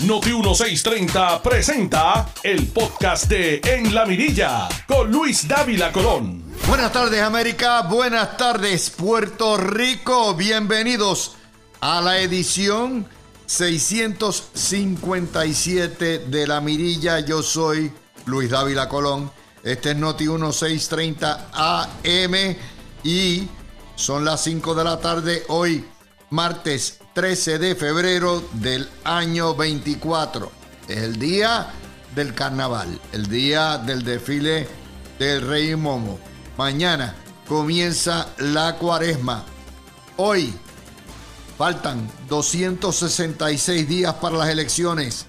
Noti 1630 presenta el podcast de En la Mirilla con Luis Dávila Colón. Buenas tardes América, buenas tardes Puerto Rico, bienvenidos a la edición 657 de La Mirilla. Yo soy Luis Dávila Colón. Este es Noti 1630 AM y son las 5 de la tarde hoy, martes 13 de febrero del año 24. Es el día del carnaval, el día del desfile del Rey Momo. Mañana comienza la cuaresma. Hoy faltan 266 días para las elecciones.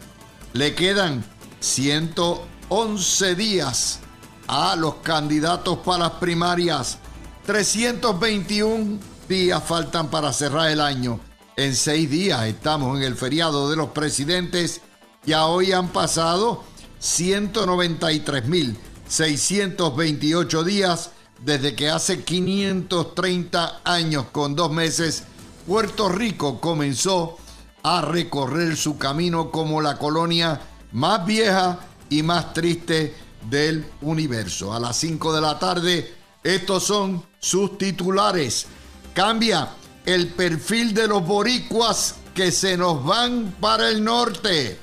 Le quedan 111 días a los candidatos para las primarias. 321 días faltan para cerrar el año. En seis días estamos en el feriado de los presidentes y a hoy han pasado 193.628 días desde que hace 530 años con dos meses Puerto Rico comenzó a recorrer su camino como la colonia más vieja y más triste del universo. A las 5 de la tarde, estos son sus titulares. Cambia el perfil de los boricuas que se nos van para el norte.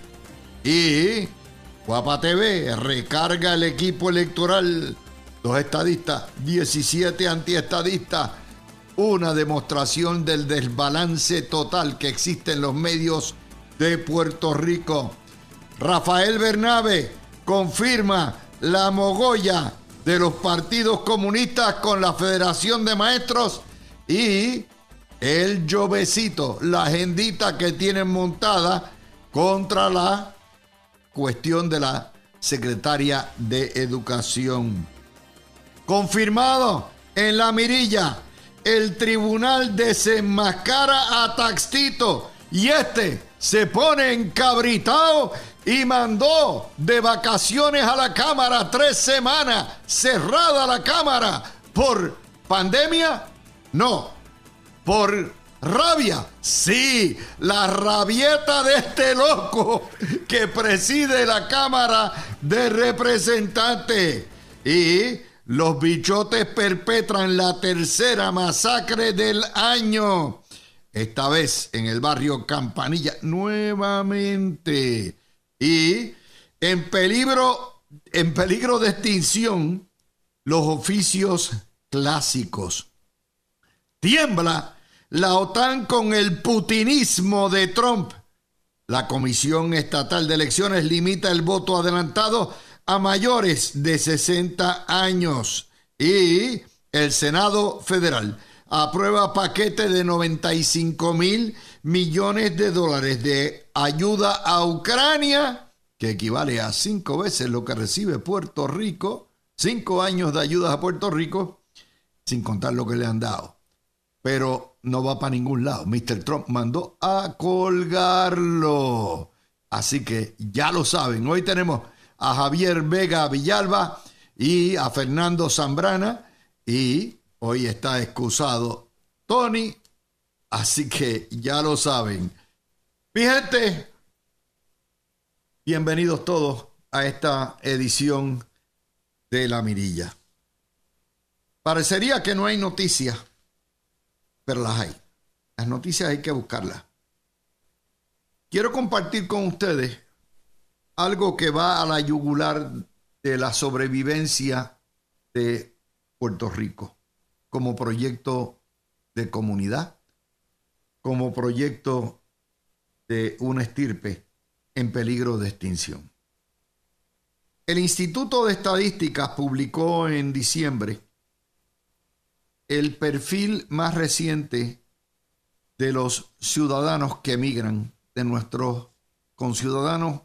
Y Guapa TV recarga el equipo electoral. Dos estadistas, 17 antiestadistas. Una demostración del desbalance total que existe en los medios de Puerto Rico. Rafael Bernabe confirma la mogolla de los partidos comunistas con la Federación de Maestros y el llovecito, la agendita que tienen montada contra la cuestión de la secretaria de Educación. Confirmado en la mirilla, el tribunal desenmascara a Taxito y este se pone encabritado y mandó de vacaciones a la Cámara tres semanas, cerrada la Cámara por pandemia. No, por rabia. Sí, la rabieta de este loco que preside la Cámara de Representantes. Y los bichotes perpetran la tercera masacre del año. Esta vez en el barrio Campanilla, nuevamente. Y en peligro, en peligro de extinción, los oficios clásicos Tiembla la OTAN con el putinismo de Trump. La Comisión Estatal de Elecciones limita el voto adelantado a mayores de 60 años. Y el Senado Federal aprueba paquete de 95 mil millones de dólares de ayuda a Ucrania, que equivale a cinco veces lo que recibe Puerto Rico, cinco años de ayuda a Puerto Rico, sin contar lo que le han dado pero no va para ningún lado. Mr. Trump mandó a colgarlo. Así que ya lo saben. Hoy tenemos a Javier Vega Villalba y a Fernando Zambrana. Y hoy está excusado Tony. Así que ya lo saben. Mi gente, bienvenidos todos a esta edición de La Mirilla. Parecería que no hay noticias pero las hay. Las noticias hay que buscarlas. Quiero compartir con ustedes algo que va a la yugular de la sobrevivencia de Puerto Rico como proyecto de comunidad, como proyecto de una estirpe en peligro de extinción. El Instituto de Estadísticas publicó en diciembre el perfil más reciente de los ciudadanos que emigran, de nuestros conciudadanos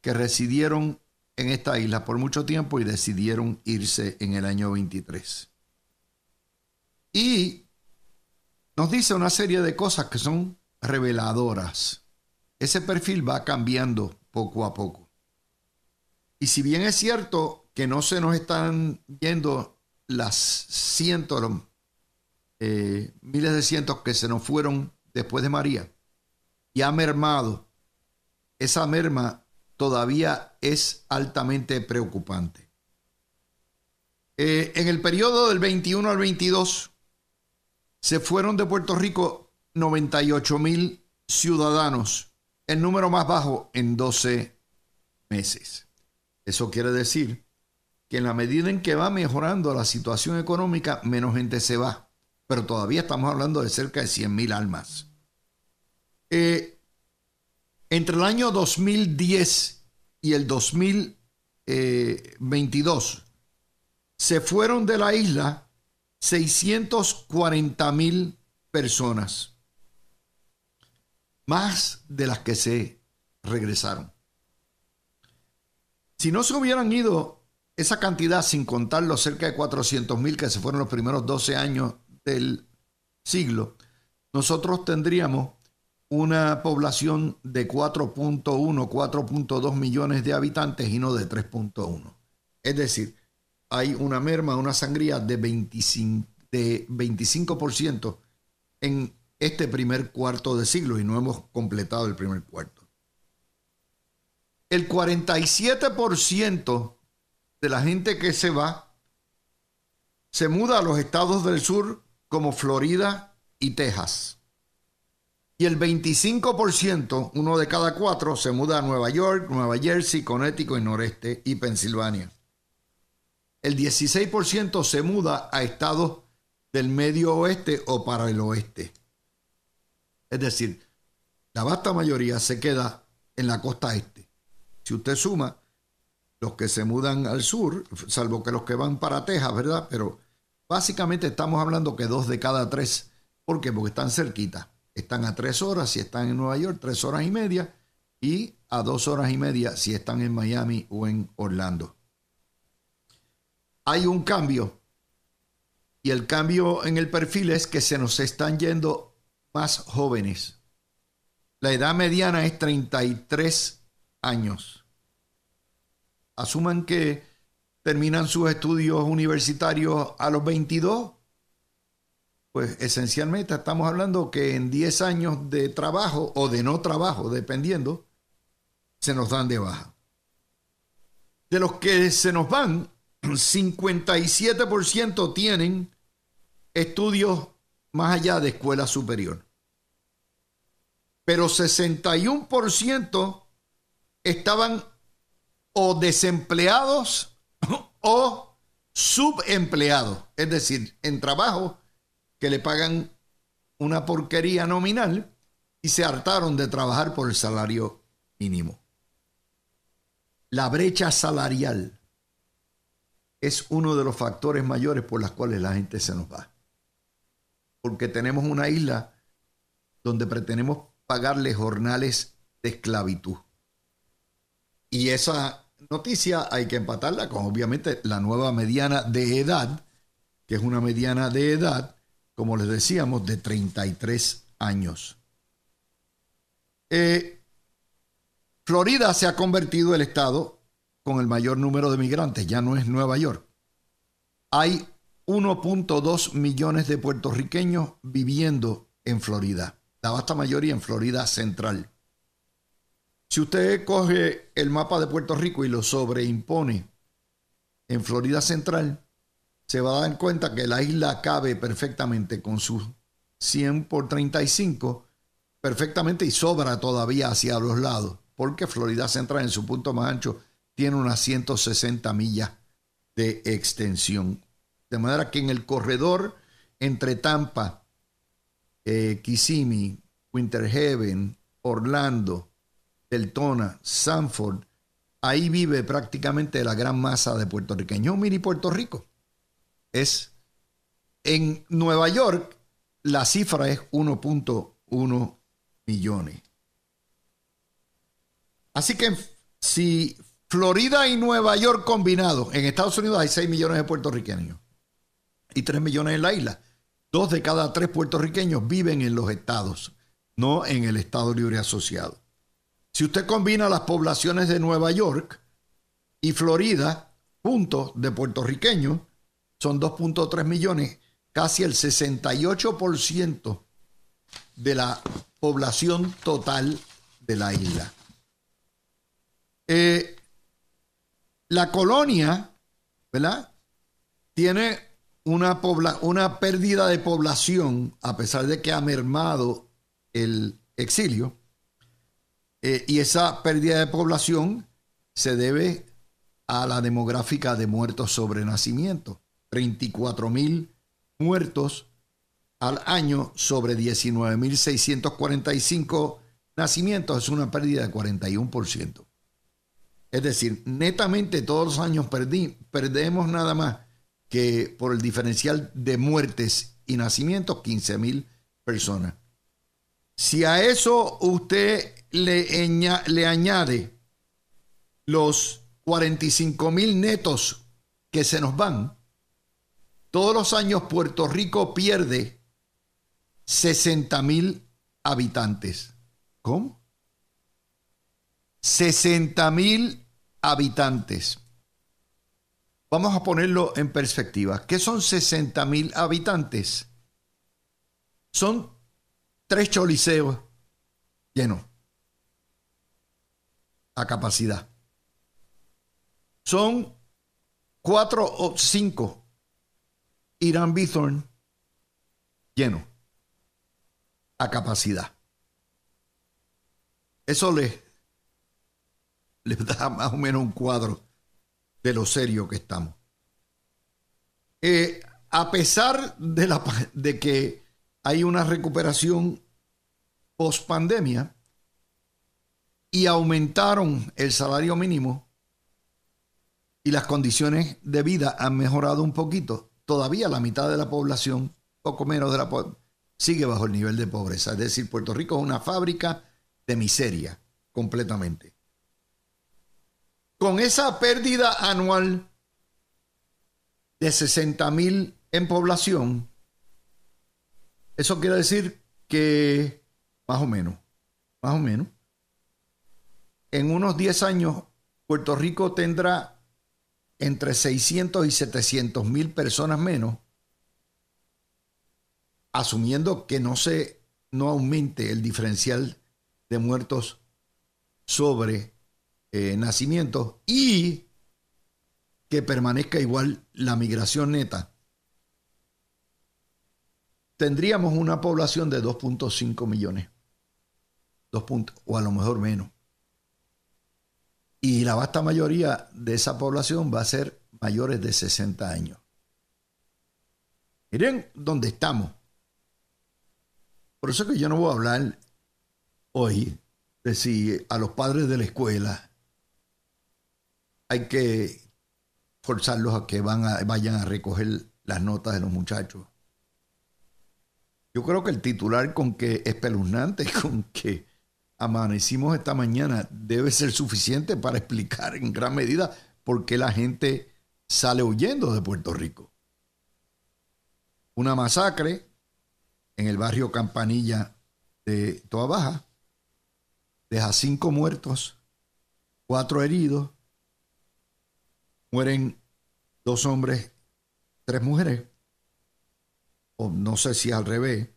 que residieron en esta isla por mucho tiempo y decidieron irse en el año 23. Y nos dice una serie de cosas que son reveladoras. Ese perfil va cambiando poco a poco. Y si bien es cierto que no se nos están yendo las cientos, eh, miles de cientos que se nos fueron después de María y ha mermado esa merma todavía es altamente preocupante. Eh, en el periodo del 21 al 22 se fueron de Puerto Rico 98 mil ciudadanos, el número más bajo en 12 meses. Eso quiere decir que en la medida en que va mejorando la situación económica, menos gente se va. Pero todavía estamos hablando de cerca de 100 mil almas. Eh, entre el año 2010 y el 2022 se fueron de la isla 640 mil personas, más de las que se regresaron. Si no se hubieran ido esa cantidad, sin contar los cerca de 400 mil que se fueron los primeros 12 años del siglo, nosotros tendríamos una población de 4.1, 4.2 millones de habitantes y no de 3.1. Es decir, hay una merma, una sangría de 25%, de 25 en este primer cuarto de siglo y no hemos completado el primer cuarto. El 47% de la gente que se va se muda a los estados del sur como Florida y Texas. Y el 25%, uno de cada cuatro, se muda a Nueva York, Nueva Jersey, Connecticut y Noreste y Pensilvania. El 16% se muda a estados del medio oeste o para el oeste. Es decir, la vasta mayoría se queda en la costa este. Si usted suma los que se mudan al sur, salvo que los que van para Texas, ¿verdad? Pero básicamente estamos hablando que dos de cada tres. ¿Por qué? Porque están cerquita. Están a tres horas si están en Nueva York, tres horas y media, y a dos horas y media si están en Miami o en Orlando. Hay un cambio. Y el cambio en el perfil es que se nos están yendo más jóvenes. La edad mediana es 33 años asuman que terminan sus estudios universitarios a los 22, pues esencialmente estamos hablando que en 10 años de trabajo o de no trabajo, dependiendo, se nos dan de baja. De los que se nos van, 57% tienen estudios más allá de escuela superior. Pero 61% estaban o desempleados o subempleados, es decir, en trabajo que le pagan una porquería nominal y se hartaron de trabajar por el salario mínimo. La brecha salarial es uno de los factores mayores por los cuales la gente se nos va. Porque tenemos una isla donde pretendemos pagarle jornales de esclavitud. Y esa noticia hay que empatarla con obviamente la nueva mediana de edad, que es una mediana de edad, como les decíamos, de 33 años. Eh, Florida se ha convertido el estado con el mayor número de migrantes, ya no es Nueva York. Hay 1.2 millones de puertorriqueños viviendo en Florida, la vasta mayoría en Florida Central. Si usted coge el mapa de Puerto Rico y lo sobreimpone en Florida Central, se va a dar cuenta que la isla cabe perfectamente con sus 100 por 35, perfectamente y sobra todavía hacia los lados, porque Florida Central en su punto más ancho tiene unas 160 millas de extensión. De manera que en el corredor entre Tampa, eh, Kissimmee, Winter Haven, Orlando, Deltona, Sanford, ahí vive prácticamente la gran masa de puertorriqueños. Mini Puerto Rico. Es en Nueva York, la cifra es 1.1 millones. Así que si Florida y Nueva York combinados, en Estados Unidos hay 6 millones de puertorriqueños y 3 millones en la isla. Dos de cada tres puertorriqueños viven en los estados, no en el Estado Libre Asociado. Si usted combina las poblaciones de Nueva York y Florida, puntos de puertorriqueños, son 2.3 millones, casi el 68% de la población total de la isla. Eh, la colonia, ¿verdad? Tiene una pérdida de población, a pesar de que ha mermado el exilio, eh, y esa pérdida de población se debe a la demográfica de muertos sobre nacimiento. 34 mil muertos al año sobre 19.645 nacimientos es una pérdida de 41%. Es decir, netamente todos los años perdemos nada más que por el diferencial de muertes y nacimientos 15 mil personas. Si a eso usted le, le añade los 45 mil netos que se nos van, todos los años Puerto Rico pierde 60 mil habitantes. ¿Cómo? 60 mil habitantes. Vamos a ponerlo en perspectiva. ¿Qué son 60 mil habitantes? Son tres choliseos llenos a capacidad. Son cuatro o cinco Irán Bithorn llenos a capacidad. Eso le les da más o menos un cuadro de lo serio que estamos. Eh, a pesar de, la, de que hay una recuperación post pandemia y aumentaron el salario mínimo y las condiciones de vida han mejorado un poquito, todavía la mitad de la población, poco menos de la población, sigue bajo el nivel de pobreza. Es decir, Puerto Rico es una fábrica de miseria completamente con esa pérdida anual de 60 mil en población, eso quiere decir que más o menos, más o menos, en unos 10 años Puerto Rico tendrá entre 600 y 700 mil personas menos, asumiendo que no se no aumente el diferencial de muertos sobre eh, nacimientos y que permanezca igual la migración neta, tendríamos una población de 2.5 millones. 2 puntos, o a lo mejor menos. Y la vasta mayoría de esa población va a ser mayores de 60 años. Miren dónde estamos. Por eso que yo no voy a hablar hoy de si a los padres de la escuela hay que forzarlos a que van a, vayan a recoger las notas de los muchachos. Yo creo que el titular con que espeluznante, con que amanecimos esta mañana, debe ser suficiente para explicar en gran medida por qué la gente sale huyendo de Puerto Rico. Una masacre en el barrio Campanilla de Toa Baja deja cinco muertos, cuatro heridos mueren dos hombres, tres mujeres, o no sé si al revés,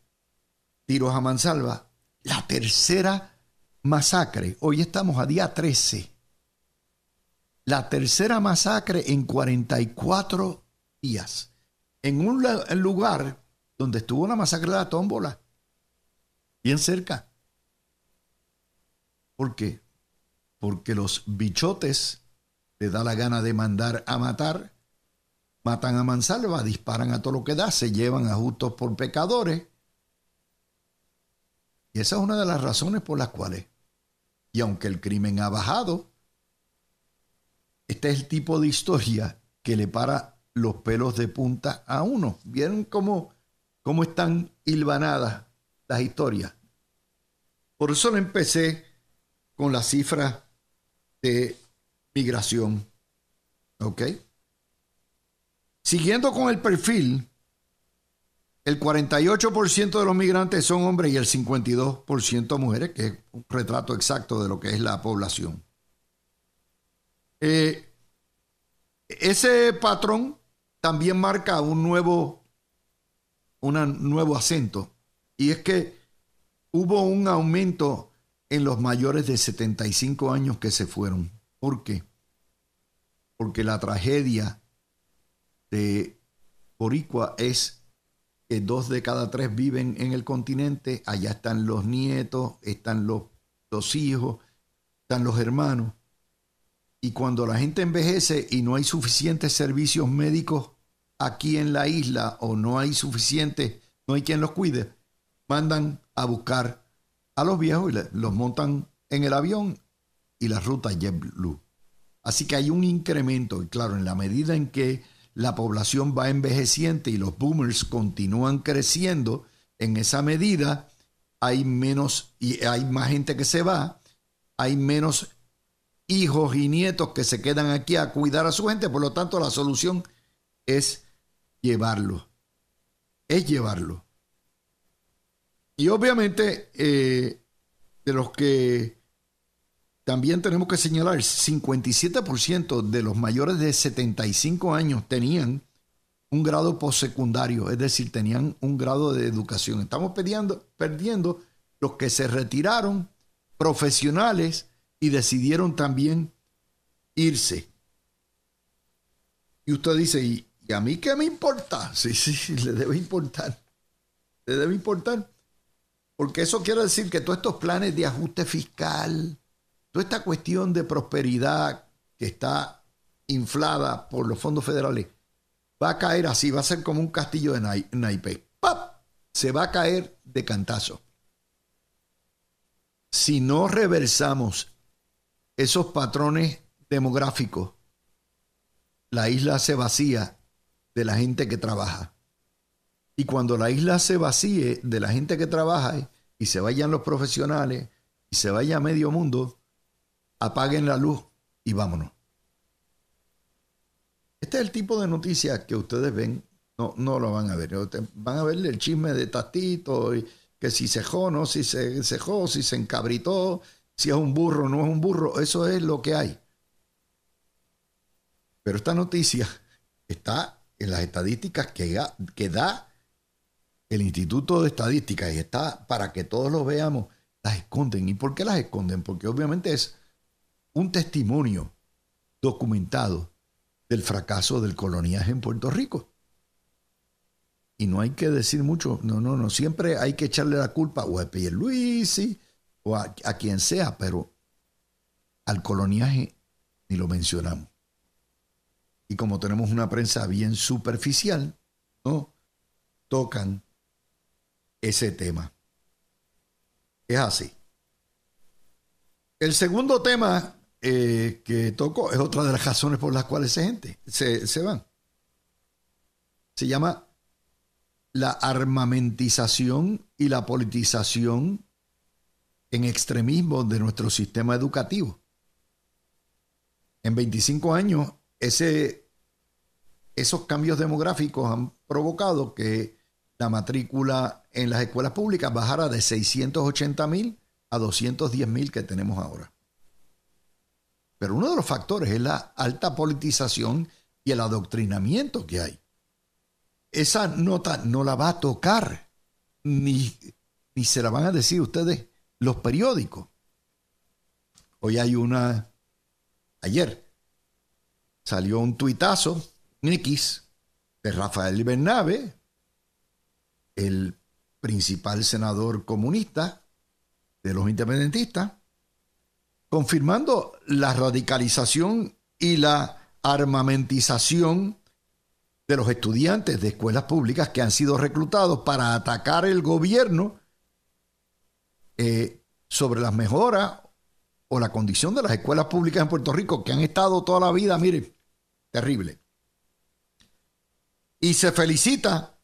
tiros a mansalva. La tercera masacre, hoy estamos a día 13, la tercera masacre en 44 días, en un lugar donde estuvo la masacre de la tómbola, bien cerca. ¿Por qué? Porque los bichotes le da la gana de mandar a matar, matan a mansalva, disparan a todo lo que da, se llevan a justos por pecadores. Y esa es una de las razones por las cuales, y aunque el crimen ha bajado, este es el tipo de historia que le para los pelos de punta a uno. ¿Vieron cómo, cómo están hilvanadas las historias? Por eso le empecé con la cifra de migración. ¿Ok? Siguiendo con el perfil, el 48% de los migrantes son hombres y el 52% mujeres, que es un retrato exacto de lo que es la población. Eh, ese patrón también marca un nuevo, un nuevo acento, y es que hubo un aumento en los mayores de 75 años que se fueron. ¿Por qué? Porque la tragedia de Boricua es que dos de cada tres viven en el continente, allá están los nietos, están los, los hijos, están los hermanos. Y cuando la gente envejece y no hay suficientes servicios médicos aquí en la isla o no hay suficiente, no hay quien los cuide, mandan a buscar a los viejos y los montan en el avión y la ruta JetBlue. Así que hay un incremento, y claro, en la medida en que la población va envejeciente y los boomers continúan creciendo, en esa medida hay menos y hay más gente que se va, hay menos hijos y nietos que se quedan aquí a cuidar a su gente, por lo tanto la solución es llevarlo, es llevarlo. Y obviamente eh, de los que también tenemos que señalar, 57% de los mayores de 75 años tenían un grado postsecundario, es decir, tenían un grado de educación. Estamos perdiendo, los que se retiraron, profesionales, y decidieron también irse. Y usted dice, ¿y, a mí qué me importa? Sí, sí, le debe importar. Le debe importar. Porque eso quiere decir que todos estos planes de ajuste fiscal, toda esta cuestión de prosperidad que está inflada por los fondos federales va a caer así, va a ser como un castillo de naipes. ¡Pap! Se va a caer de cantazo. Si no reversamos esos patrones demográficos, la isla se vacía de la gente que trabaja. Y cuando la isla se vacíe de la gente que trabaja y se vayan los profesionales y se vaya medio mundo, apaguen la luz y vámonos. Este es el tipo de noticias que ustedes ven, no, no lo van a ver. Van a ver el chisme de Tatito, y que si cejó, no, si se cejó, si se encabritó, si es un burro no es un burro, eso es lo que hay. Pero esta noticia está en las estadísticas que, que da el Instituto de Estadística y está para que todos lo veamos, las esconden. ¿Y por qué las esconden? Porque obviamente es un testimonio documentado del fracaso del coloniaje en Puerto Rico. Y no hay que decir mucho, no, no, no, siempre hay que echarle la culpa o a Pierluisi o a, a quien sea, pero al coloniaje ni lo mencionamos. Y como tenemos una prensa bien superficial, no tocan ese tema. Es así. El segundo tema eh, que toco es otra de las razones por las cuales esa gente se, se van. Se llama la armamentización y la politización en extremismo de nuestro sistema educativo. En 25 años, ese, esos cambios demográficos han provocado que la matrícula en las escuelas públicas bajara de 680 mil a 210 mil que tenemos ahora. Pero uno de los factores es la alta politización y el adoctrinamiento que hay. Esa nota no la va a tocar, ni, ni se la van a decir ustedes los periódicos. Hoy hay una, ayer salió un tuitazo, X, de Rafael Bernabe, el principal senador comunista de los independentistas, confirmando la radicalización y la armamentización de los estudiantes de escuelas públicas que han sido reclutados para atacar el gobierno eh, sobre las mejoras o la condición de las escuelas públicas en Puerto Rico que han estado toda la vida, mire, terrible. Y se felicita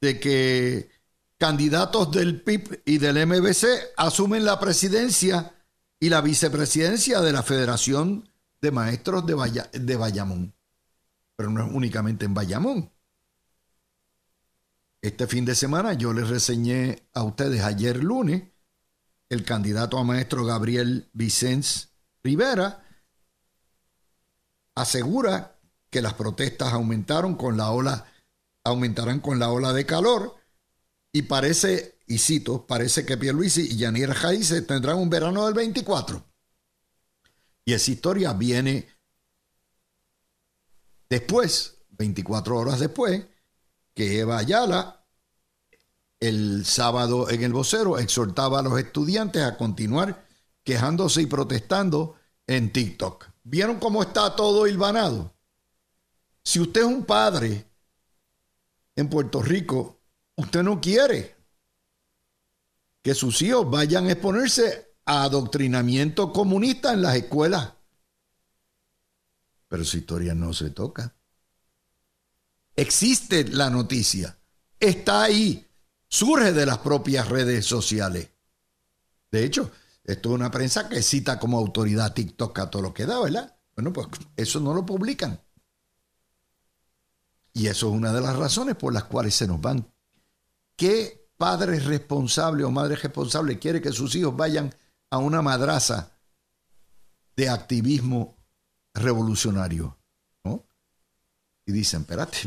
de que candidatos del PIB y del MBC asumen la presidencia y la vicepresidencia de la Federación de Maestros de, de Bayamón. Pero no es únicamente en Bayamón. Este fin de semana yo les reseñé a ustedes ayer lunes el candidato a maestro Gabriel Vicens Rivera asegura que las protestas aumentaron con la ola aumentarán con la ola de calor y parece y cito, parece que Pierluisi y Yanier Jaice tendrán un verano del 24. Y esa historia viene después, 24 horas después, que Eva Ayala, el sábado en el vocero, exhortaba a los estudiantes a continuar quejándose y protestando en TikTok. ¿Vieron cómo está todo hilvanado? Si usted es un padre en Puerto Rico, usted no quiere que sus hijos vayan a exponerse a adoctrinamiento comunista en las escuelas. Pero su historia no se toca. Existe la noticia. Está ahí. Surge de las propias redes sociales. De hecho, esto es una prensa que cita como autoridad TikTok a todo lo que da, ¿verdad? Bueno, pues eso no lo publican. Y eso es una de las razones por las cuales se nos van. ¿Qué padre responsable o madre responsable quiere que sus hijos vayan a una madraza de activismo revolucionario? ¿no? Y dicen, espérate,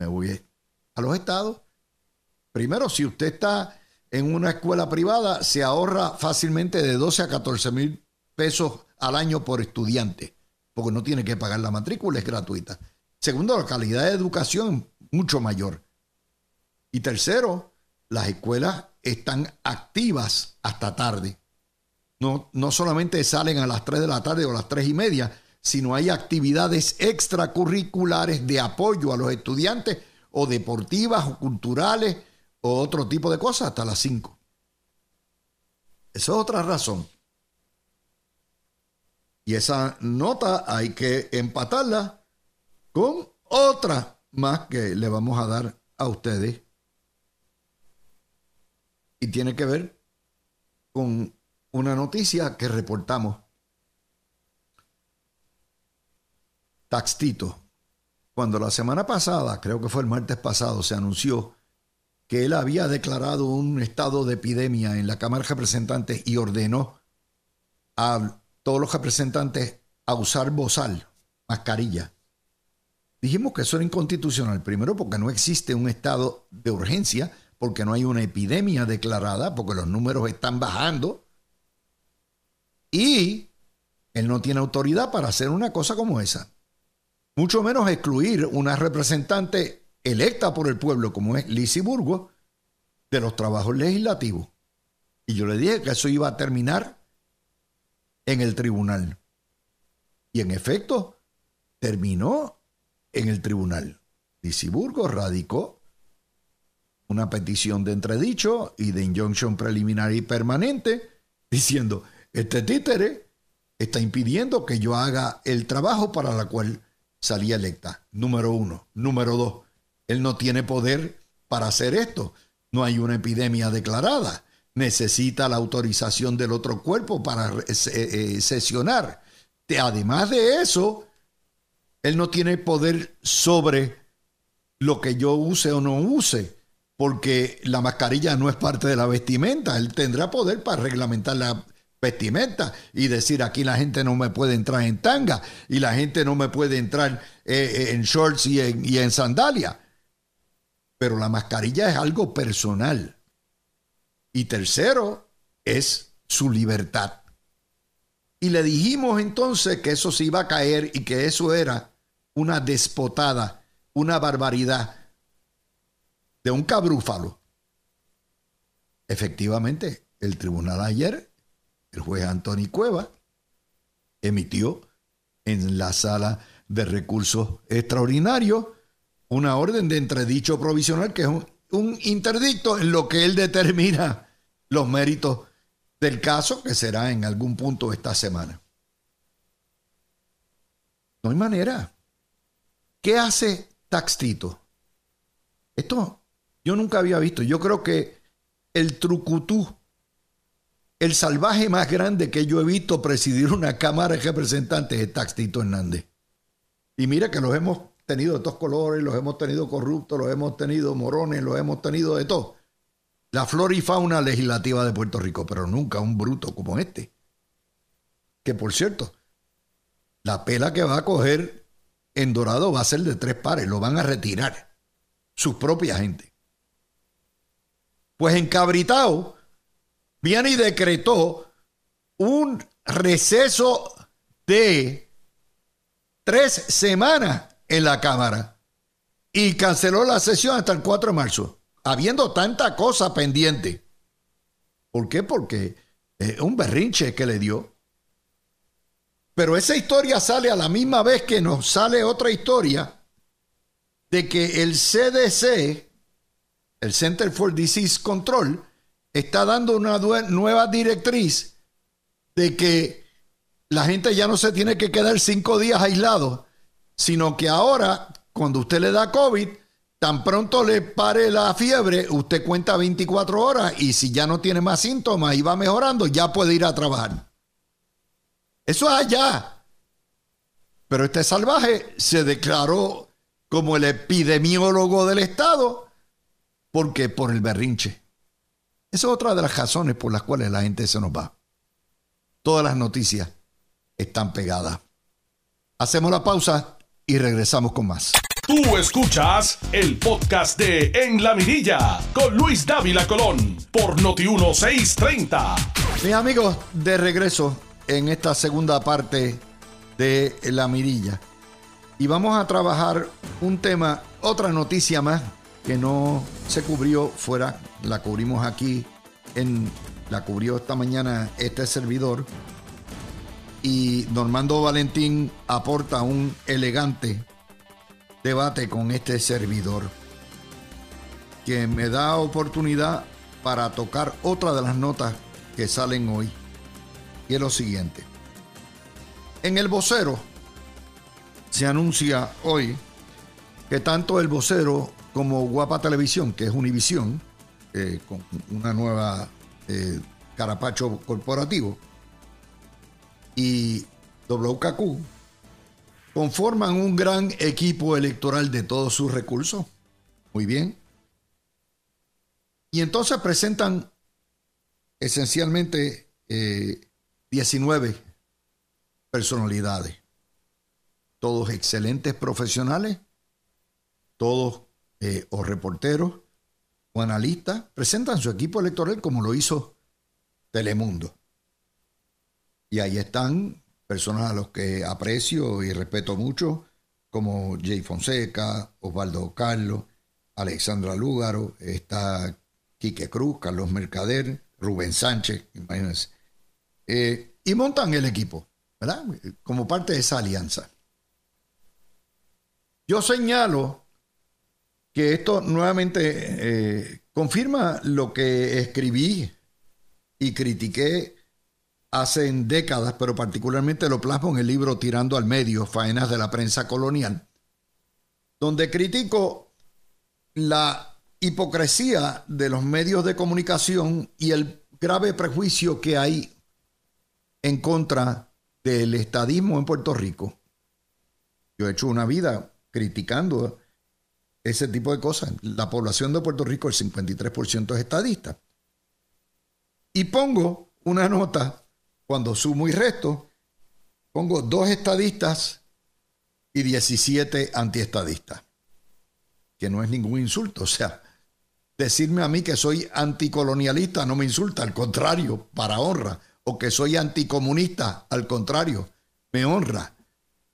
me voy a los estados. Primero, si usted está en una escuela privada, se ahorra fácilmente de 12 a 14 mil pesos al año por estudiante, porque no tiene que pagar la matrícula, es gratuita. Segundo, la calidad de educación mucho mayor. Y tercero, las escuelas están activas hasta tarde. No, no solamente salen a las 3 de la tarde o a las 3 y media, sino hay actividades extracurriculares de apoyo a los estudiantes o deportivas o culturales o otro tipo de cosas hasta las 5. Esa es otra razón. Y esa nota hay que empatarla con otra más que le vamos a dar a ustedes. Y tiene que ver con una noticia que reportamos. Taxtito, cuando la semana pasada, creo que fue el martes pasado, se anunció que él había declarado un estado de epidemia en la Cámara de Representantes y ordenó a todos los representantes a usar bozal, mascarilla. Dijimos que eso era inconstitucional, primero porque no existe un estado de urgencia, porque no hay una epidemia declarada, porque los números están bajando, y él no tiene autoridad para hacer una cosa como esa. Mucho menos excluir una representante electa por el pueblo como es Lizzie Burgos de los trabajos legislativos. Y yo le dije que eso iba a terminar en el tribunal. Y en efecto, terminó en el tribunal. Lisiburgo radicó una petición de entredicho y de injunction preliminar y permanente diciendo, este títere está impidiendo que yo haga el trabajo para la cual salí electa. Número uno. Número dos, él no tiene poder para hacer esto. No hay una epidemia declarada. Necesita la autorización del otro cuerpo para eh, eh, sesionar. Además de eso, él no tiene poder sobre lo que yo use o no use, porque la mascarilla no es parte de la vestimenta. Él tendrá poder para reglamentar la vestimenta y decir aquí la gente no me puede entrar en tanga y la gente no me puede entrar eh, eh, en shorts y en, y en sandalia. Pero la mascarilla es algo personal. Y tercero, es su libertad. Y le dijimos entonces que eso se iba a caer y que eso era una despotada, una barbaridad de un cabrúfalo. Efectivamente, el tribunal ayer, el juez Antonio Cueva, emitió en la sala de recursos extraordinarios una orden de entredicho provisional que es un, un interdicto en lo que él determina los méritos del caso que será en algún punto esta semana. No hay manera. ¿Qué hace Taxtito? Esto yo nunca había visto. Yo creo que el trucutú, el salvaje más grande que yo he visto presidir una Cámara de Representantes es Taxtito Hernández. Y mira que los hemos tenido de todos colores, los hemos tenido corruptos, los hemos tenido morones, los hemos tenido de todo la flora y fauna legislativa de Puerto Rico, pero nunca un bruto como este. Que por cierto, la pela que va a coger en Dorado va a ser de tres pares, lo van a retirar su propia gente. Pues en viene y decretó un receso de tres semanas en la Cámara y canceló la sesión hasta el 4 de marzo, habiendo tanta cosa pendiente. ¿Por qué? Porque es un berrinche que le dio. Pero esa historia sale a la misma vez que nos sale otra historia de que el CDC, el Center for Disease Control, está dando una nueva directriz de que la gente ya no se tiene que quedar cinco días aislado, sino que ahora, cuando usted le da COVID, tan pronto le pare la fiebre, usted cuenta 24 horas y si ya no tiene más síntomas y va mejorando, ya puede ir a trabajar. Eso es allá. Pero este salvaje se declaró como el epidemiólogo del Estado porque por el berrinche. Esa es otra de las razones por las cuales la gente se nos va. Todas las noticias están pegadas. Hacemos la pausa y regresamos con más. Tú escuchas el podcast de En la Mirilla con Luis Dávila Colón por Noti 1630. Mis amigos, de regreso en esta segunda parte de La Mirilla. Y vamos a trabajar un tema, otra noticia más que no se cubrió fuera, la cubrimos aquí en la cubrió esta mañana este servidor y Normando Valentín aporta un elegante debate con este servidor que me da oportunidad para tocar otra de las notas que salen hoy y es lo siguiente. En el vocero se anuncia hoy que tanto el vocero como Guapa Televisión, que es Univisión, eh, con una nueva eh, carapacho corporativo, y WKQ conforman un gran equipo electoral de todos sus recursos. Muy bien. Y entonces presentan esencialmente 19 eh, personalidades. Todos excelentes profesionales, todos eh, o reporteros o analistas, presentan su equipo electoral como lo hizo Telemundo. Y ahí están personas a los que aprecio y respeto mucho, como Jay Fonseca, Osvaldo Carlos, Alexandra Lúgaro, está Quique Cruz, Carlos Mercader, Rubén Sánchez, imagínense. Eh, y montan el equipo, ¿verdad? Como parte de esa alianza. Yo señalo que esto nuevamente eh, confirma lo que escribí y critiqué hace décadas, pero particularmente lo plasmo en el libro Tirando al Medio, Faenas de la Prensa Colonial, donde critico la hipocresía de los medios de comunicación y el grave prejuicio que hay en contra del estadismo en Puerto Rico. Yo he hecho una vida criticando ese tipo de cosas. La población de Puerto Rico, el 53% es estadista. Y pongo una nota cuando sumo y resto, pongo dos estadistas y 17 antiestadistas, que no es ningún insulto. O sea, decirme a mí que soy anticolonialista no me insulta, al contrario, para honra. O que soy anticomunista, al contrario, me honra.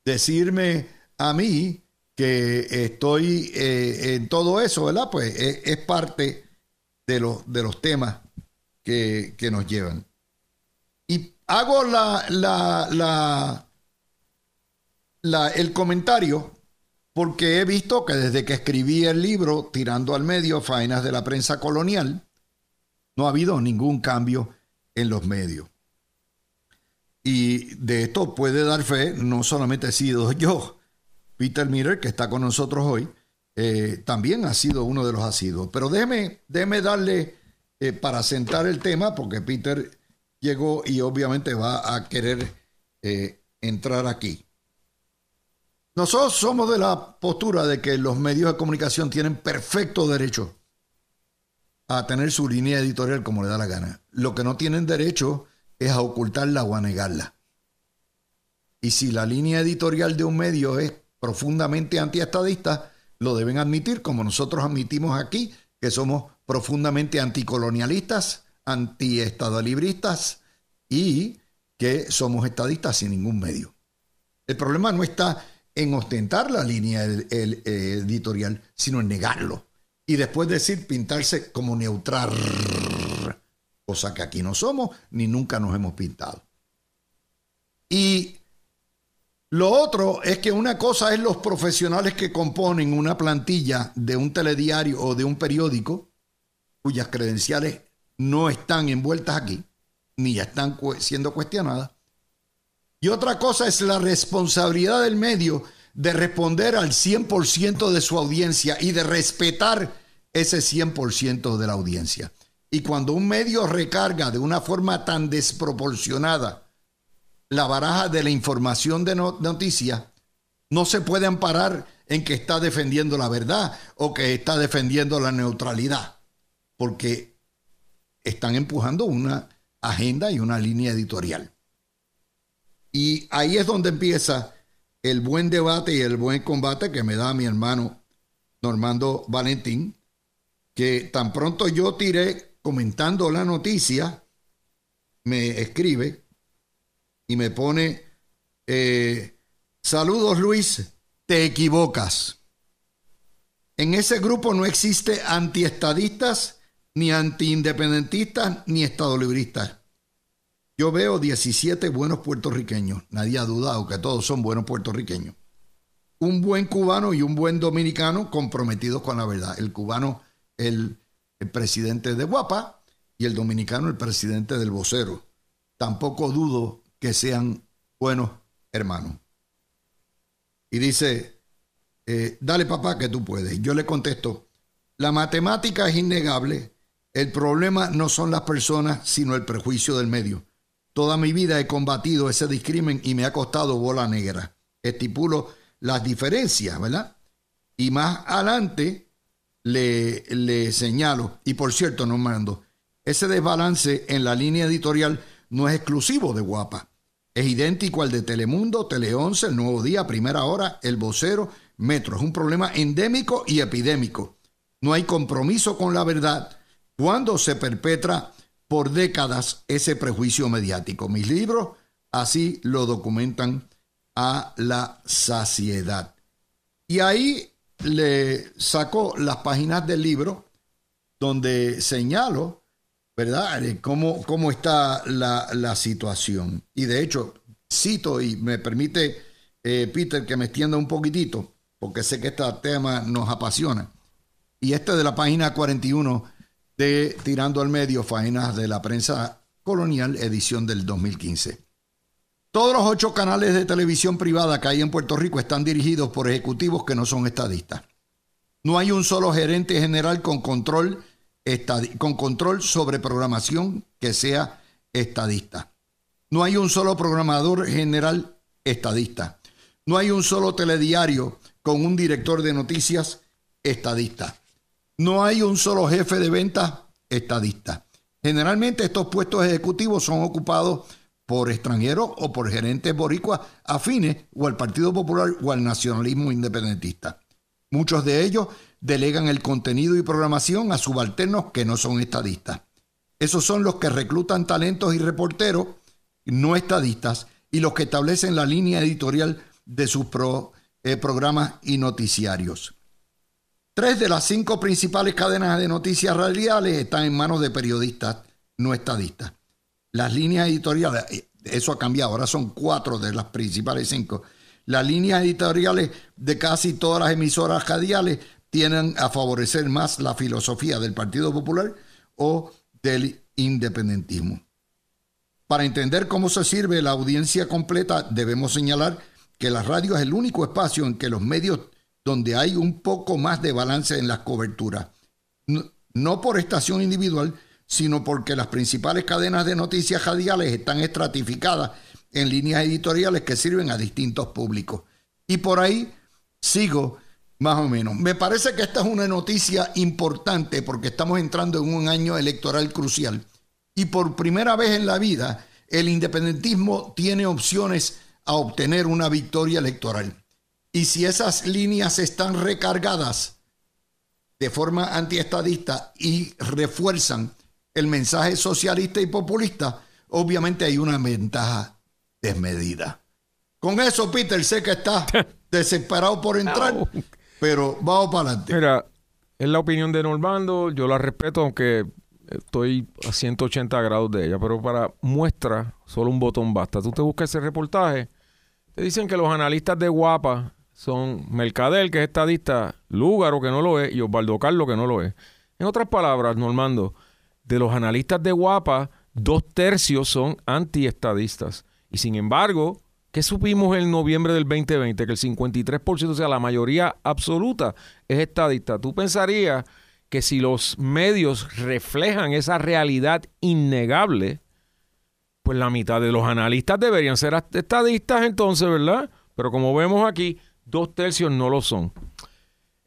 Decirme a mí que estoy eh, en todo eso, ¿verdad? Pues es, parte de, los, de los temas que, que nos llevan hago la, la, la, el comentario porque he visto que desde que escribí el libro Tirando al Medio, Faenas de la Prensa Colonial, no ha habido ningún cambio en los medios. Y de esto puede dar fe, no solamente he sido yo, Peter Miller, que está con nosotros hoy, eh, también ha sido uno de los asiduos. Pero déjeme, déjeme darle eh, para sentar el tema, porque Peter llegó y obviamente va a querer eh, entrar aquí. Nosotros somos de la postura de que los medios de comunicación tienen perfecto derecho a tener su línea editorial como le da la gana. Lo que no tienen derecho es a ocultarla o a negarla. Y si la línea editorial de un medio es profundamente antiestadista, lo deben admitir, como nosotros admitimos aquí, que somos profundamente anticolonialistas antiestadolibristas y que somos estadistas sin ningún medio. El problema no está en ostentar la línea editorial, sino en negarlo. Y después decir, pintarse como neutral, cosa que aquí no somos ni nunca nos hemos pintado. Y lo otro es que una cosa es los profesionales que componen una plantilla de un telediario o de un periódico, cuyas credenciales no están envueltas aquí, ni ya están siendo cuestionadas. Y otra cosa es la responsabilidad del medio de responder al 100% de su audiencia y de respetar ese 100% de la audiencia. Y cuando un medio recarga de una forma tan desproporcionada la baraja de la información de noticias, no se puede amparar en que está defendiendo la verdad o que está defendiendo la neutralidad, porque están empujando una agenda y una línea editorial. Y ahí es donde empieza el buen debate y el buen combate que me da mi hermano Normando Valentín, que tan pronto yo tiré comentando la noticia, me escribe y me pone, eh, saludos Luis, te equivocas. En ese grupo no existe antiestadistas, ni antiindependentistas, ni estadolibristas. Yo veo 17 buenos puertorriqueños, nadie ha dudado que todos son buenos puertorriqueños. Un buen cubano y un buen dominicano comprometidos con la verdad. El cubano, el, el presidente de Guapa, y el dominicano, el presidente del vocero. Tampoco dudo que sean buenos hermanos. Y dice, eh, dale papá que tú puedes. Yo le contesto, la matemática es innegable, el problema no son las personas, sino el prejuicio del medio. Toda mi vida he combatido ese discrimen y me ha costado bola negra. Estipulo las diferencias, ¿verdad? Y más adelante le, le señalo, y por cierto, no mando, ese desbalance en la línea editorial no es exclusivo de Guapa. Es idéntico al de Telemundo, Tele 11, El Nuevo Día, Primera Hora, El Vocero, Metro. Es un problema endémico y epidémico. No hay compromiso con la verdad cuando se perpetra por décadas ese prejuicio mediático. Mis libros así lo documentan a la saciedad. Y ahí le saco las páginas del libro donde señalo ¿verdad? Eh, ¿Cómo, cómo está la, situación? Y de hecho, cito y me permite, eh, Peter, que me extienda un poquitito, porque sé que este tema nos apasiona. Y este de la página 41 de Tirando al Medio, Faenas de la Prensa Colonial, edición del 2015. Todos los ocho canales de televisión privada que hay en Puerto Rico están dirigidos por ejecutivos que no son estadistas. No hay un solo gerente general con control con control sobre programación que sea estadista. No hay un solo programador general estadista. No hay un solo telediario con un director de noticias estadista. No hay un solo jefe de ventas estadista. Generalmente estos puestos ejecutivos son ocupados por extranjeros o por gerentes boricuas afines o al Partido Popular o al nacionalismo independentista. Muchos de ellos delegan el contenido y programación a subalternos que no son estadistas. Esos son los que reclutan talentos y reporteros no estadistas y los que establecen la línea editorial de sus eh, programas y noticiarios. Tres de las cinco principales cadenas de noticias radiales están en manos de periodistas no estadistas. Las líneas editoriales, eh, eso ha cambiado, ahora son cuatro de las principales cinco. Las líneas editoriales de casi todas las emisoras radiales tienen a favorecer más la filosofía del Partido Popular o del independentismo. Para entender cómo se sirve la audiencia completa, debemos señalar que la radio es el único espacio en que los medios donde hay un poco más de balance en las coberturas. No, por estación individual, sino porque las principales cadenas de noticias radiales están estratificadas en líneas editoriales que sirven a distintos públicos. Y por ahí sigo más o menos. Me parece que esta es una noticia importante porque estamos entrando en un año electoral crucial. Y por primera vez en la vida, el independentismo tiene opciones a obtener una victoria electoral. Y si esas líneas están recargadas de forma antiestadista y refuerzan el mensaje socialista y populista, obviamente hay una ventaja desmedida. Con eso, Peter, sé que está desesperado por entrar, pero vamos para adelante. Mira, es la opinión de Normando, yo la respeto, aunque estoy a 180 grados de ella, pero para muestra, solo un botón basta. Tú te buscas ese reportaje, te dicen que los analistas de Guapa son Mercadel, que es estadista, Lúgaro, que no lo es, y Osvaldo Carlos, que no lo es. En otras palabras, Normando, de los analistas de Guapa, dos tercios son antiestadistas. Y sin embargo, ¿qué supimos en noviembre del 2020? Que el 53%, o sea, la mayoría absoluta, es estadista. Tú pensarías que si los medios reflejan esa realidad innegable, pues la mitad de los analistas deberían ser estadistas entonces, ¿verdad? Pero como vemos aquí, dos tercios no lo son.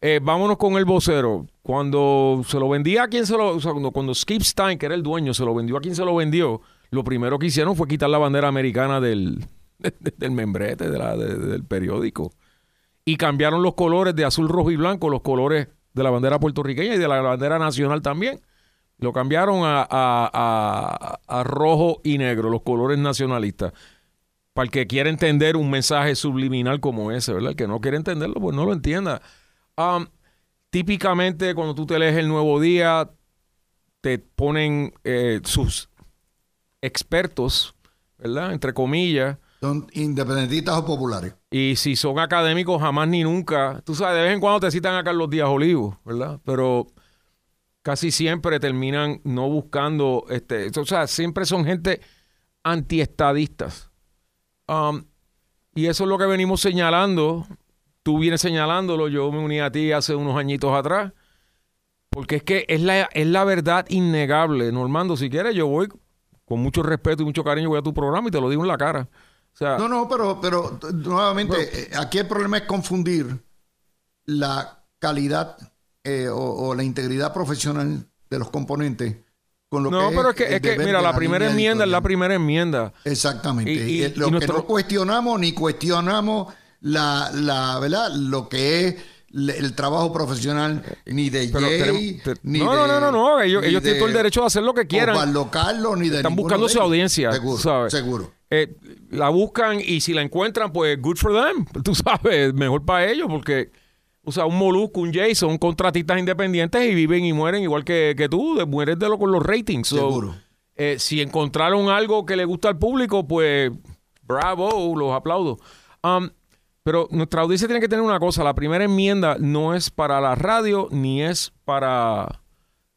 Eh, vámonos con el vocero. Cuando se lo vendía a se lo. O sea, cuando, Skip Stein, que era el dueño, se lo vendió a quien se lo vendió, lo primero que hicieron fue quitar la bandera americana del, del membrete del periódico. Y cambiaron los colores de azul, rojo y blanco, los colores de la bandera puertorriqueña y de la bandera nacional también. Lo cambiaron a, a, rojo y negro, los colores nacionalistas. Para el que quiera entender un mensaje subliminal como ese, ¿verdad? El que no quiere entenderlo, pues no lo entienda. Um, típicamente, cuando tú te lees el nuevo día, te ponen eh, sus expertos, ¿verdad? Entre comillas, son independentistas o populares. Y si son académicos, jamás ni nunca. Tú sabes, de vez en cuando te citan a Carlos Díaz Olivos, ¿verdad? Pero casi siempre terminan no buscando, este, o sea, siempre son gente antiestadistas. Um, y eso es lo que venimos señalando. Tú vienes señalándolo, yo me uní a ti hace unos añitos atrás. Porque es que es la, es la verdad innegable. Normando, si quieres, yo voy con mucho respeto y mucho cariño, voy a tu programa y te lo digo en la cara no, no, pero, pero nuevamente, eh, aquí el problema es confundir la calidad eh, o, la integridad profesional de los componentes con lo no, que pero es, que, es que mira, la, primera enmienda es la primera enmienda. Exactamente. Y, eh, lo que no cuestionamos ni cuestionamos la, la, ¿verdad? Lo que es el trabajo profesional ni de Jay, ni no, de, no, no, no, no, ellos, ellos tienen todo el derecho de hacer lo que quieran. O ni de Están buscando su audiencia, seguro, ¿sabes? Seguro. Eh, la buscan y si la encuentran, pues good for them. Tú sabes, mejor para ellos porque, o sea, un Molusco, un Jay son contratistas independientes y viven y mueren igual que, que tú, mueres de lo con los ratings. Seguro. Eh, si encontraron algo que le gusta al público, pues bravo, los aplaudo. Um, pero nuestra audiencia tiene que tener una cosa, la primera enmienda no es para la radio ni es para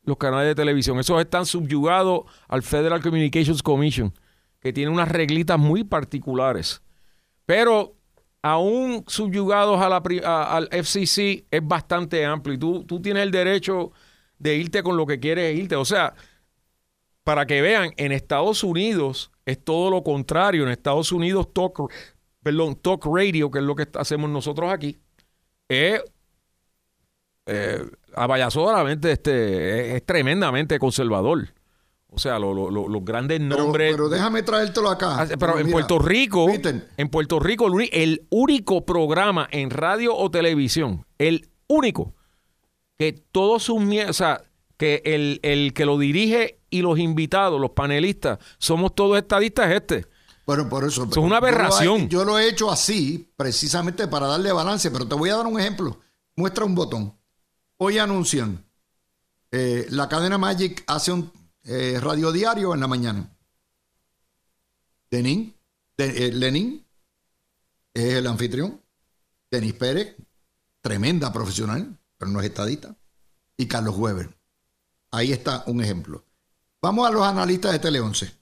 los canales de televisión. Esos están subyugados al Federal Communications Commission que tiene unas reglitas muy particulares. Pero aún subyugados al FCC es bastante amplio y tú, tú tienes el derecho de irte con lo que quieres irte. O sea, para que vean, en Estados Unidos es todo lo contrario. En Estados Unidos, perdón, talk Radio, que es lo que hacemos nosotros aquí, es eh, este, es tremendamente conservador. O sea, los grandes nombres. Pero, déjame traértelo acá. Ah, pero, en Puerto Rico, en Puerto Rico, el, único programa en radio o televisión, el único, que todos sus o sea, que el, que lo dirige y los invitados, los panelistas, somos todos estadistas, es este. Bueno, por eso. es una aberración. Yo lo, he, hecho así, precisamente para darle balance, pero te voy a dar un ejemplo. Muestra un botón. Hoy anuncian. Eh, la cadena Magic hace un eh, radio Diario en la mañana. Lenin, eh, Lenin es el anfitrión. Denis Pérez, tremenda profesional, pero no es estadista. Y Carlos Weber. Ahí está un ejemplo. Vamos a los analistas de Tele 11.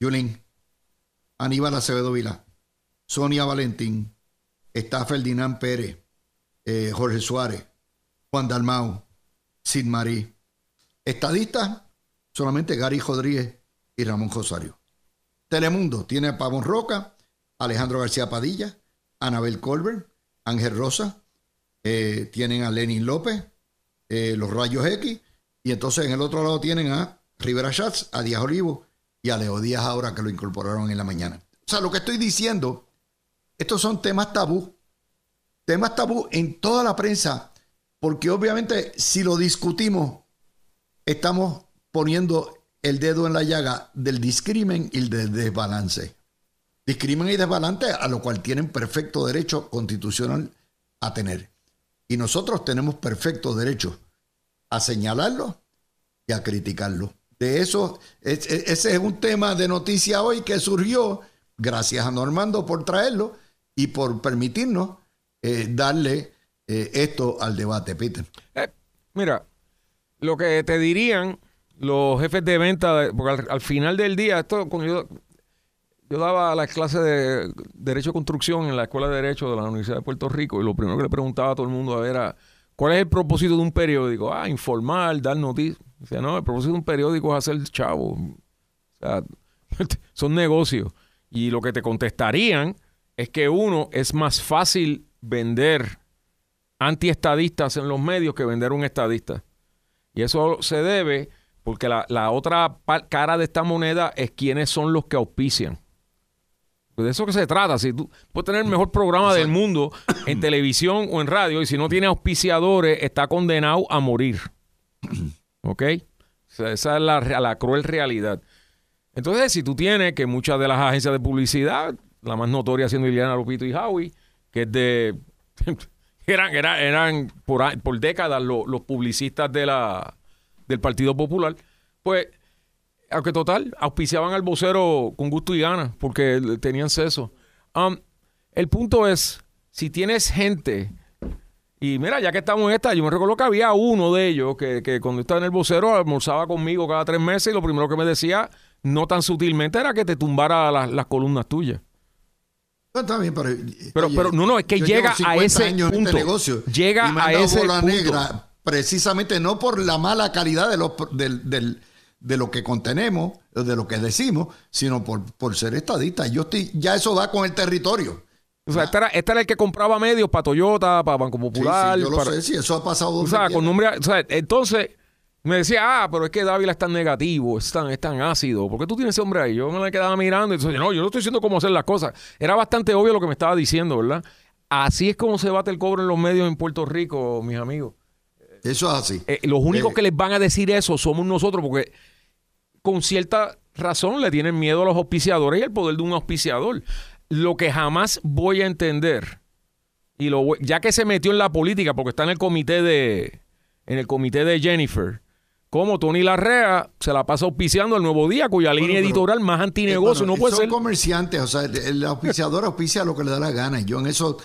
Yulín, Aníbal Acevedo Vila, Sonia Valentín, está Ferdinand Pérez, eh, Jorge Suárez, Juan Dalmau, Sid Marí, Estadistas, solamente Gary Rodríguez y Ramón Josario. Telemundo tiene a Pavón Roca, Alejandro García Padilla, Anabel Colbert, Ángel Rosa, eh, tienen a Lenin López, eh, los Rayos X, y entonces en el otro lado tienen a Rivera Schatz, a Díaz Olivo y a Leo Díaz ahora que lo incorporaron en la mañana. O sea, lo que estoy diciendo, estos son temas tabú, temas tabú en toda la prensa, porque obviamente si lo discutimos estamos poniendo el dedo en la llaga del discrimen y del desbalance. discriminan y desbalante, a lo cual tienen perfecto derecho constitucional a tener. Y nosotros tenemos perfecto derecho a señalarlo y a criticarlo. De eso, ese es un tema de noticia hoy que surgió gracias a Normando por traerlo y por permitirnos eh, darle eh, esto al debate, Peter. Eh, mira, lo que te dirían los jefes de venta, porque al, final del día, esto yo, yo daba las clases de Derecho de Construcción en la Escuela de Derecho de la Universidad de Puerto Rico y lo primero que le preguntaba a todo el mundo era, ¿cuál es el propósito de un periódico? Ah, informar, dar noticias. O sea, no, el propósito de un periódico es hacer chavo. O sea, son negocios. Y lo que te contestarían es que uno es más fácil vender antiestadistas en los medios que vender un estadista. Y eso se debe porque la, otra cara de esta moneda es quiénes son los que auspician. De eso que se trata. Si tú puedes tener el mejor programa del mundo en televisión o en radio y si no tiene auspiciadores, está condenado a morir. ¿Ok? esa es la, cruel realidad. Entonces, si tú tienes que muchas de las agencias de publicidad, la más notoria siendo Liliana Lupito y Howie, que es de. eran, eran, eran por, por décadas los publicistas del Partido Popular, pues, aunque total, auspiciaban al vocero con gusto y ganas, porque tenían seso. Um, el punto es, si tienes gente, y mira, ya que estamos en esta, yo me recuerdo que había uno de ellos que, que cuando estaba en el vocero almorzaba conmigo cada tres meses y lo primero que me decía, no tan sutilmente, era que te tumbara las columnas tuyas. pero, pero, no, no, es que llega a ese este punto. negocio, llega a ese punto. negra precisamente no por la mala calidad de, los, de lo que contenemos, de lo que decimos, sino por, por ser estadista. Yo estoy, ya eso va con el territorio. O sea, este, este era, el que compraba medios para Toyota, para Banco Popular. yo lo sé, sí, eso ha pasado. O sea, con nombre, o sea, entonces me decía, ah, pero es que Dávila es tan negativo, es tan, es tan ácido. ¿Por qué tú tienes ese hombre ahí? Yo me la quedaba mirando y decía, no, yo no estoy diciendo cómo hacer las cosas. Era bastante obvio lo que me estaba diciendo, ¿verdad? Así es como se bate el cobre en los medios en Puerto Rico, mis amigos. Eso es así. Eh, los únicos eh, que les van a decir eso somos nosotros, porque con cierta razón le tienen miedo a los auspiciadores y el poder de un auspiciador. Lo que jamás voy a entender, y lo, ya que se metió en la política, porque está en el comité de, en el comité de Jennifer, como Tony Larrea se la pasa auspiciando el Nuevo Día, cuya línea editorial más antinegocio eh, no puede ser. Son comerciantes, o sea, el auspiciador auspicia lo que le da la gana. Y yo en eso,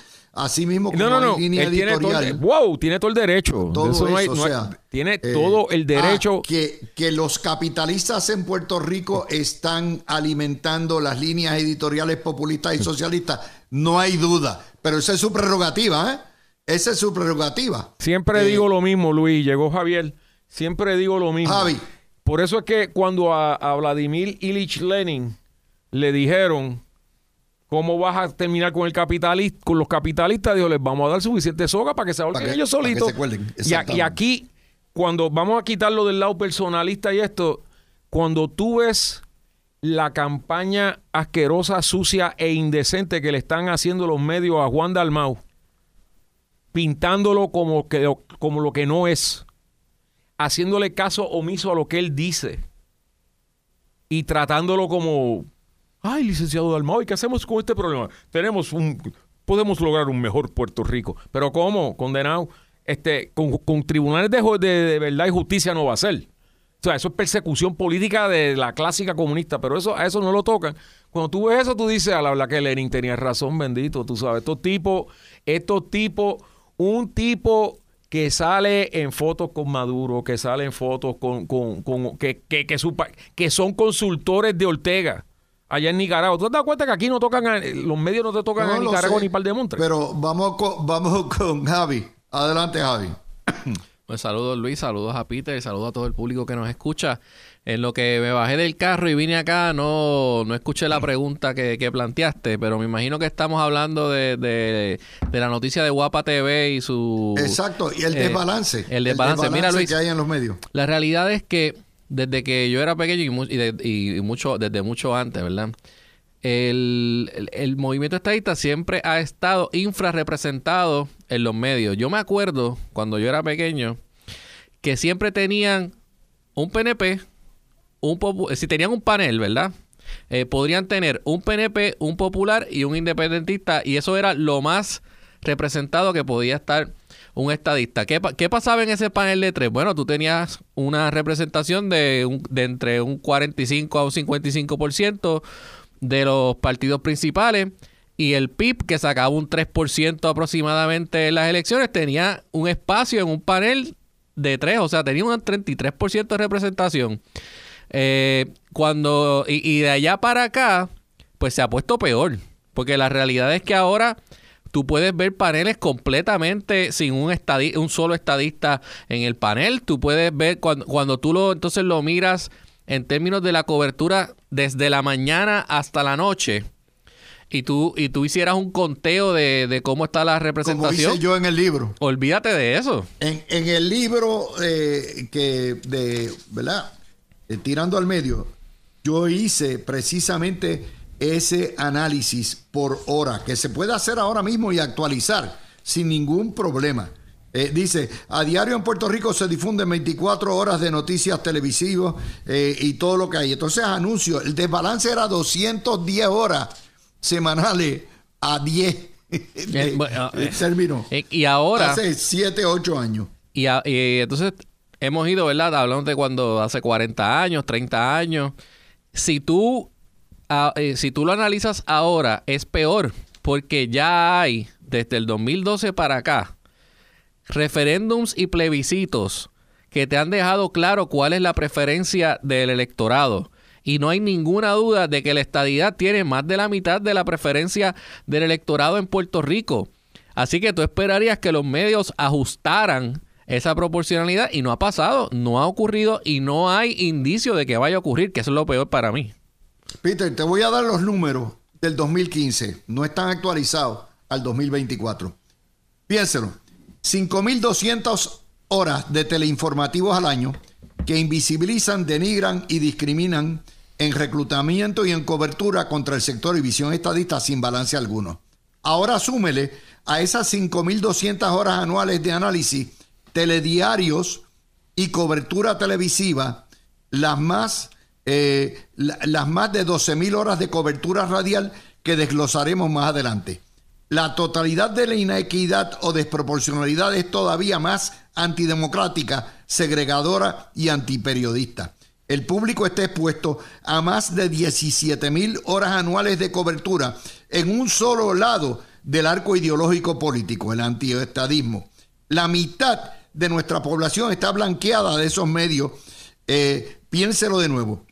así mismo como no, no, línea editorial. Tiene wow, tiene todo el derecho. Todo eso, o sea, tiene eh, todo el derecho. Ah, que, que los capitalistas en Puerto Rico están alimentando las líneas editoriales populistas y socialistas, no hay duda. Pero esa es su prerrogativa, ¿eh? Esa es su prerrogativa. Siempre eh, digo lo mismo, Luis. Llegó Javier. Siempre digo lo mismo. Javi. Por eso es que cuando a, Vladimir Ilich Lenin le dijeron cómo vas a terminar con el capitalista, con los capitalistas, dijo, les vamos a dar suficiente soga para que se ahorquen ellos solitos. Y, y, aquí, cuando vamos a quitarlo del lado personalista y esto, cuando tú ves la campaña asquerosa, sucia e indecente que le están haciendo los medios a Juan Dalmau, pintándolo como, que, como lo que no es haciéndole caso omiso a lo que él dice y tratándolo como, ay, licenciado Dalmau, ¿y qué hacemos con este problema? Tenemos un, podemos lograr un mejor Puerto Rico, pero ¿cómo? Condenado, este, con, tribunales de, de, verdad y justicia no va a ser. O sea, eso es persecución política de la clásica comunista, pero eso, a eso no lo tocan. Cuando tú ves eso, tú dices, a la verdad que Lenin tenía razón, bendito, tú sabes, estos tipos, estos tipos, un tipo que sale en fotos con Maduro, que sale en fotos con, con, con que, que, que, que, son consultores de Ortega allá en Nicaragua. ¿Tú te das cuenta que aquí no tocan, los medios no te tocan a Nicaragua ni par de montes? Pero vamos con, vamos con Javi. Adelante, Javi. Pues saludos Luis, saludos a Peter y saludos a todo el público que nos escucha. En lo que me bajé del carro y vine acá, no, no escuché la pregunta que, planteaste, pero me imagino que estamos hablando de, de, la noticia de Guapa TV y su... Exacto, y el eh, desbalance. El desbalance, Mira, Luis, que hay en los medios. La realidad es que desde que yo era pequeño y, mucho, desde mucho antes, ¿verdad? El, el, movimiento estadista siempre ha estado infrarrepresentado en los medios. Yo me acuerdo cuando yo era pequeño que siempre tenían un PNP, un si tenían un panel, ¿verdad? eh, podrían tener un PNP, un popular y un independentista, y eso era lo más representado que podía estar un estadista. ¿Qué, ¿Qué, pasaba en ese panel de tres? Bueno, tú tenías una representación de entre un 45 a un 55% de los partidos principales y el PIB, que sacaba un 3% aproximadamente en las elecciones, tenía un espacio en un panel de tres, o sea, tenía un 33% de representación. Eh, cuando y, y, de allá para acá, pues se ha puesto peor, porque la realidad es que ahora tú puedes ver paneles completamente sin un, un solo estadista en el panel. Tú puedes ver cuando, cuando tú lo entonces lo miras en términos de la cobertura desde la mañana hasta la noche. Y tú, y tú hicieras un conteo de, de cómo está la representación. Como hice yo en el libro. Olvídate de eso. En, en el libro eh, que de, ¿verdad? Eh, tirando al medio, yo hice precisamente ese análisis por hora, que se puede hacer ahora mismo y actualizar sin ningún problema. Eh, dice, a diario en Puerto Rico se difunden 24 horas de noticias televisivas eh, y todo lo que hay. Entonces, anuncio, el desbalance era 210 horas semanales a 10. Eh, bueno, eh, y ahora... Hace 7, 8 años. Y, a- y entonces hemos ido, ¿verdad? Hablando de cuando hace 40 años, 30 años. Si tú, eh, si tú lo analizas ahora, es peor, porque ya hay, desde el 2012 para acá, referéndums y plebiscitos que te han dejado claro cuál es la preferencia del electorado. Y no hay ninguna duda de que la estadidad tiene más de la mitad de la preferencia del electorado en Puerto Rico. Así que tú esperarías que los medios ajustaran esa proporcionalidad y no ha pasado, no ha ocurrido y no hay indicio de que vaya a ocurrir, que eso es lo peor para mí. Peter, te voy a dar los números del 2015. No están actualizados al 2024. Piénselo. 5.200 horas de teleinformativos al año que invisibilizan, denigran y discriminan en reclutamiento y en cobertura contra el sector y visión estadista sin balance alguno. Ahora súmele a esas 5.200 horas anuales de análisis, telediarios y cobertura televisiva, las más, eh, la- las más de 12.000 horas de cobertura radial que desglosaremos más adelante. La totalidad de la inequidad o desproporcionalidad es todavía más antidemocrática, segregadora y antiperiodista. El público está expuesto a más de 17 mil horas anuales de cobertura en un solo lado del arco ideológico político, el antiestadismo. La mitad de nuestra población está blanqueada de esos medios. Eh, piénselo de nuevo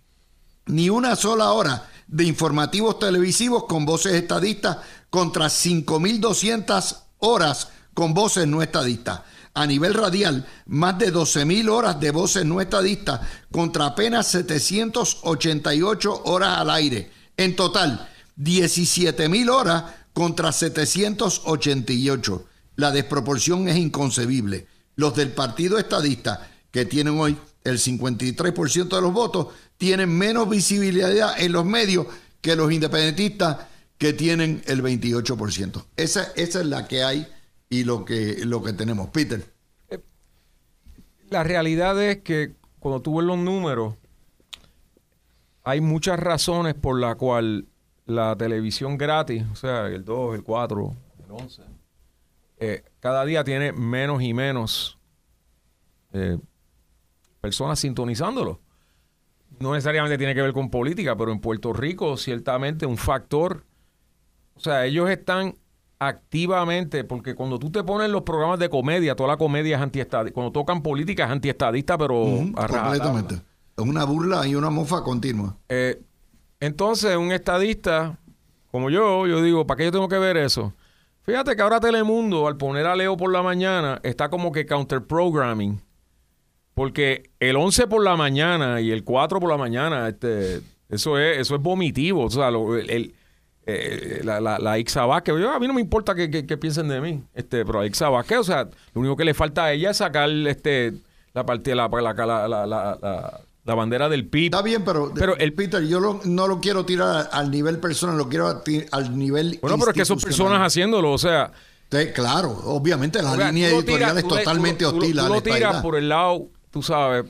ni una sola hora de informativos televisivos con voces estadistas contra 5.200 horas con voces no estadistas. A nivel radial, más de 12.000 horas de voces no estadistas contra apenas 788 horas al aire. En total, 17.000 horas contra 788. La desproporción es inconcebible. Los del Partido Estadista, que tienen hoy el 53% de los votos, tienen menos visibilidad en los medios que los independentistas, que tienen el 28%. Esa, esa es la que hay y lo que, tenemos. Peter. La realidad es que cuando tú ves los números, hay muchas razones por la cual la televisión gratis, o sea, el 2, el 4, el 11, eh, cada día tiene menos y menos eh, personas sintonizándolo. No necesariamente tiene que ver con política, pero en Puerto Rico ciertamente un factor, o sea, ellos están activamente, porque cuando tú te pones los programas de comedia, toda la comedia es antiestadista, cuando tocan política es antiestadista, pero completamente. Es una burla y una mofa continua. Eh, entonces, un estadista como yo, yo digo, ¿para qué yo tengo que ver eso? Fíjate que ahora Telemundo, al poner a Leo por la mañana, está como que counter-programming. Porque el 11 por la mañana y el 4 por la mañana, este, eso es eso es vomitivo. O sea, lo- el, el- eh, la, la, la Ixa Vázquez, yo, a mí no me importa que, que- que piensen de mí, este, pero a Ixa Vázquez, o sea, lo único que le falta a ella es sacar este, la, parte, la, la, la, bandera del PIB. Está bien, pero, Pero el- Peter, yo lo- no lo quiero tirar al nivel personal, lo quiero a al nivel Bueno, pero es que son personas haciéndolo, o sea, Sí, claro, obviamente la o sea, línea tú lo editorial tiras- es tú totalmente tú lo- hostil tú a lo la tiras estadidad. por el lado, tú sabes,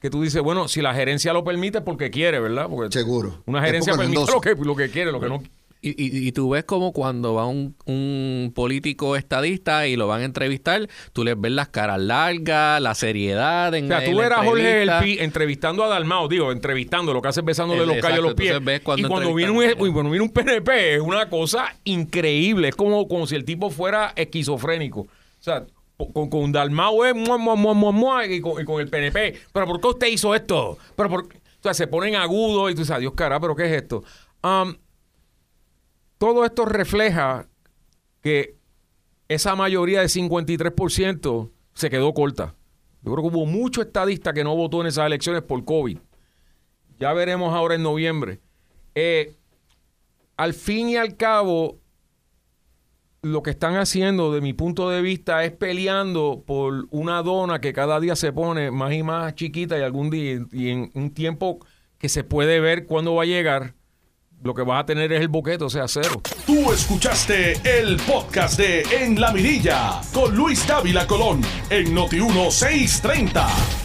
que tú dices, bueno, si la gerencia lo permite porque quiere, ¿verdad? Porque Seguro. Una gerencia permite lo que, lo que quiere, lo que no Y, y- y tú ves como cuando va un, un político estadista y lo van a entrevistar, tú les ves las caras largas, la seriedad en O sea, tú la eras a Jorge. Elpi entrevistando a Dalmao, digo, entrevistando, lo que hace besándole los callos a los pies. ves cuando y cuando viene, un, uy, cuando viene un PNP, es una cosa increíble. Es como, como si el tipo fuera esquizofrénico. O sea, con, con Dalmao es mua, mua, mua, mua, mua, y, con, y con el PNP. ¿Pero por qué usted hizo esto? Pero por, o sea, se ponen agudos y tú dices, Dios cara, ¿pero qué es esto? Todo esto refleja que esa mayoría de 53% se quedó corta. Yo creo que hubo mucho estadista que no votó en esas elecciones por COVID. Ya veremos ahora en noviembre. Eh, al fin y al cabo, lo que están haciendo, de mi punto de vista, es peleando por una dona que cada día se pone más y más chiquita y algún día, y en un tiempo que se puede ver cuándo va a llegar, lo que vas a tener es el boquete, o sea, cero. Tú escuchaste el podcast de En la Mirilla con Luis Dávila Colón en Noti 1630.